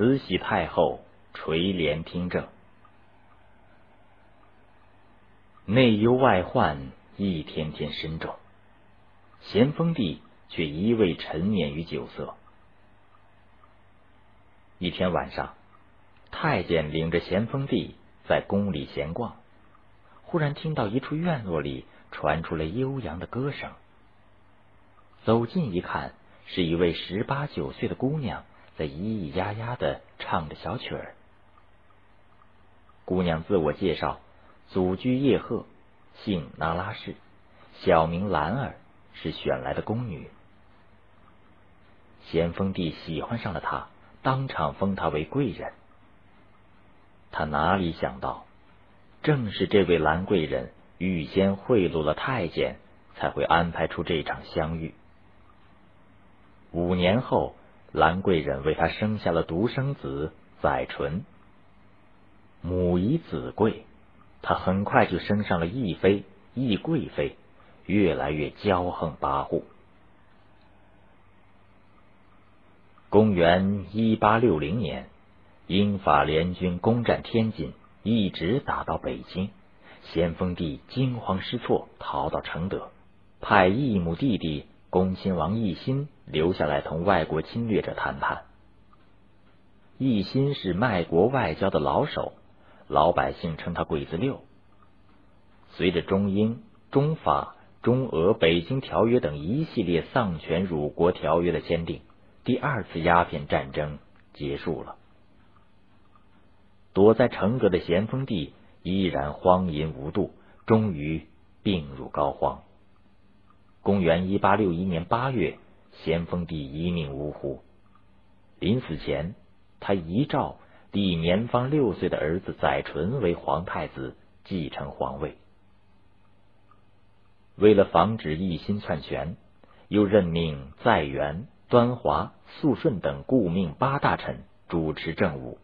慈禧太后垂帘听政，内忧外患一天天深重，咸丰帝却一味沉湎于酒色。一天晚上，太监领着咸丰帝在宫里闲逛，忽然听到一处院落里传出了悠扬的歌声。走近一看，是一位十八九岁的姑娘在咿咿呀呀的唱着小曲儿。姑娘自我介绍：祖居叶赫，姓那拉氏，小名兰儿，是选来的宫女。咸丰帝喜欢上了她。当场封她为贵人。他哪里想到，正是这位兰贵人预先贿赂了太监，才会安排出这场相遇。五年后，兰贵人为他生下了独生子载淳。母以子贵，他很快就升上了义妃、义贵妃，越来越骄横跋扈。公元一八六零年，英法联军攻占天津，一直打到北京。咸丰帝惊慌失措，逃到承德，派义母弟弟恭亲王奕欣留下来同外国侵略者谈判。奕欣是卖国外交的老手，老百姓称他“鬼子六”。随着中英、中法、中俄北京条约等一系列丧权辱国条约的签订。第二次鸦片战争结束了，躲在承德的咸丰帝依然荒淫无度，终于病入膏肓。公元一八六一年八月，咸丰帝一命呜呼。临死前，他遗诏立年方六岁的儿子载淳为皇太子，继承皇位。为了防止奕心篡权，又任命载元。端华、肃顺等顾命八大臣主持政务。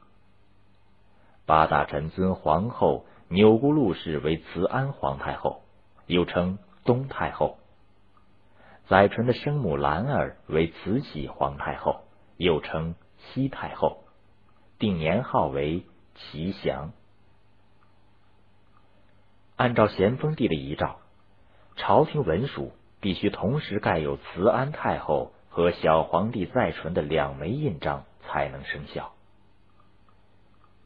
八大臣尊皇后钮钴禄氏为慈安皇太后，又称东太后；载淳的生母兰儿为慈禧皇太后，又称西太后，定年号为祺祥。按照咸丰帝的遗诏，朝廷文书必须同时盖有慈安太后。和小皇帝载淳的两枚印章才能生效。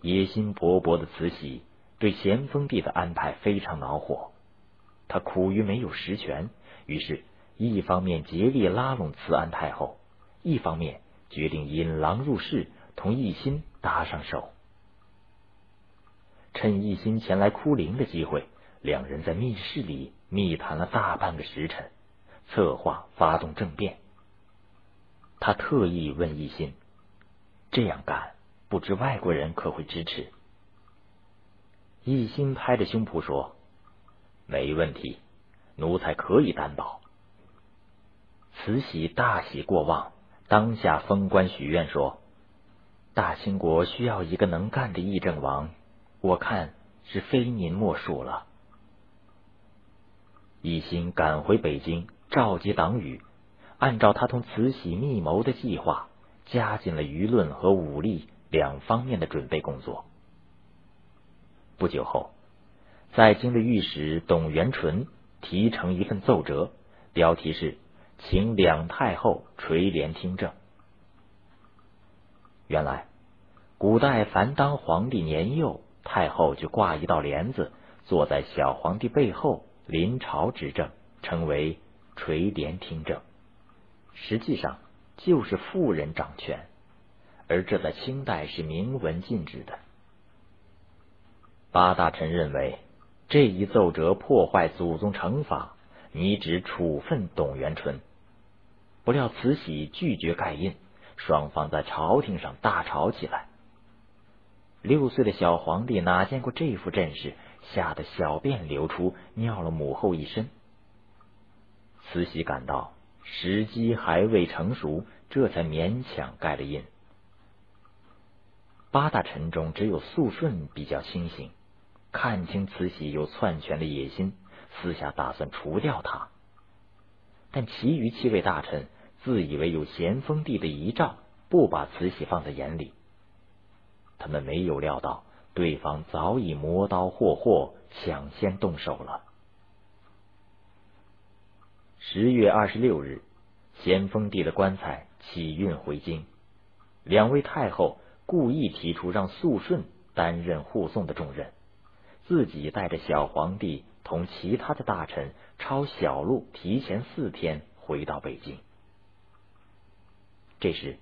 野心勃勃的慈禧对咸丰帝的安排非常恼火，他苦于没有实权，于是，一方面竭力拉拢慈安太后，一方面决定引狼入室，同奕欣搭上手。趁奕心前来哭灵的机会，两人在密室里密谈了大半个时辰，策划发动政变。他特意问奕心：“这样干，不知外国人可会支持？”奕心拍着胸脯说：“没问题，奴才可以担保。”慈禧大喜过望，当下封官许愿说：“大清国需要一个能干的议政王，我看是非您莫属了。”奕欣赶回北京，召集党羽。按照他同慈禧密谋的计划，加紧了舆论和武力两方面的准备工作。不久后，在京的御史董元淳提呈一份奏折，标题是“请两太后垂帘听政”。原来，古代凡当皇帝年幼，太后就挂一道帘子，坐在小皇帝背后临朝执政，称为垂帘听政。实际上就是妇人掌权，而这在清代是明文禁止的。八大臣认为这一奏折破坏祖宗惩罚，拟旨处分董元春。不料慈禧拒绝盖印，双方在朝廷上大吵起来。六岁的小皇帝哪见过这副阵势，吓得小便流出，尿了母后一身。慈禧感到。时机还未成熟，这才勉强盖了印。八大臣中只有肃顺比较清醒，看清慈禧有篡权的野心，私下打算除掉他。但其余七位大臣自以为有咸丰帝的遗诏，不把慈禧放在眼里，他们没有料到对方早已磨刀霍霍，抢先动手了。十月二十六日，咸丰帝的棺材启运回京，两位太后故意提出让肃顺担任护送的重任，自己带着小皇帝同其他的大臣抄小路，提前四天回到北京。这时，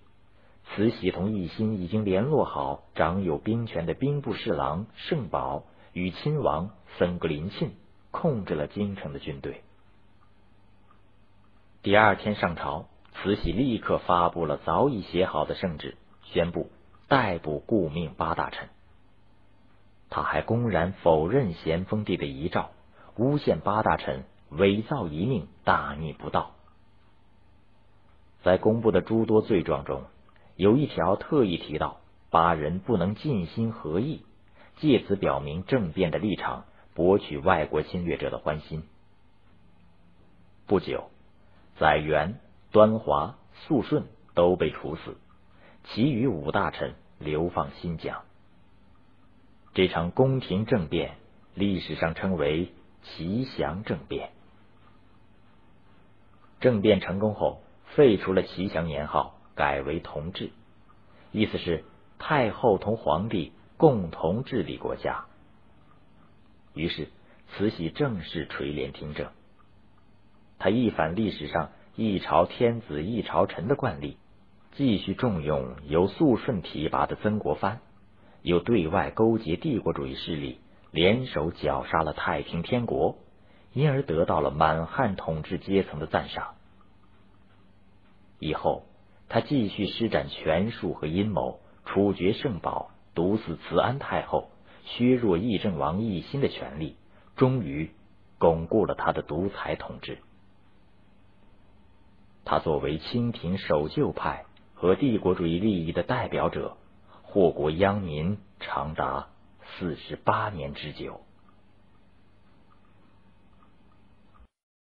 慈禧同奕欣已经联络好掌有兵权的兵部侍郎盛宝与亲王森格林沁，控制了京城的军队。第二天上朝，慈禧立刻发布了早已写好的圣旨，宣布逮捕顾命八大臣。他还公然否认咸丰帝的遗诏，诬陷八大臣伪造遗命，大逆不道。在公布的诸多罪状中，有一条特意提到八人不能尽心合意，借此表明政变的立场，博取外国侵略者的欢心。不久。载元、端华、肃顺都被处死，其余五大臣流放新疆。这场宫廷政变历史上称为奇祥政变。政变成功后，废除了奇祥年号，改为同治，意思是太后同皇帝共同治理国家。于是，慈禧正式垂帘听政。他一反历史上一朝天子一朝臣的惯例，继续重用由肃顺提拔的曾国藩，又对外勾结帝国主义势力，联手绞杀了太平天国，因而得到了满汉统治阶层的赞赏。以后，他继续施展权术和阴谋，处决圣宝，毒死慈安太后，削弱议政王奕欣的权力，终于巩固了他的独裁统治。他作为清廷守旧派和帝国主义利益的代表者，祸国殃民长达四十八年之久。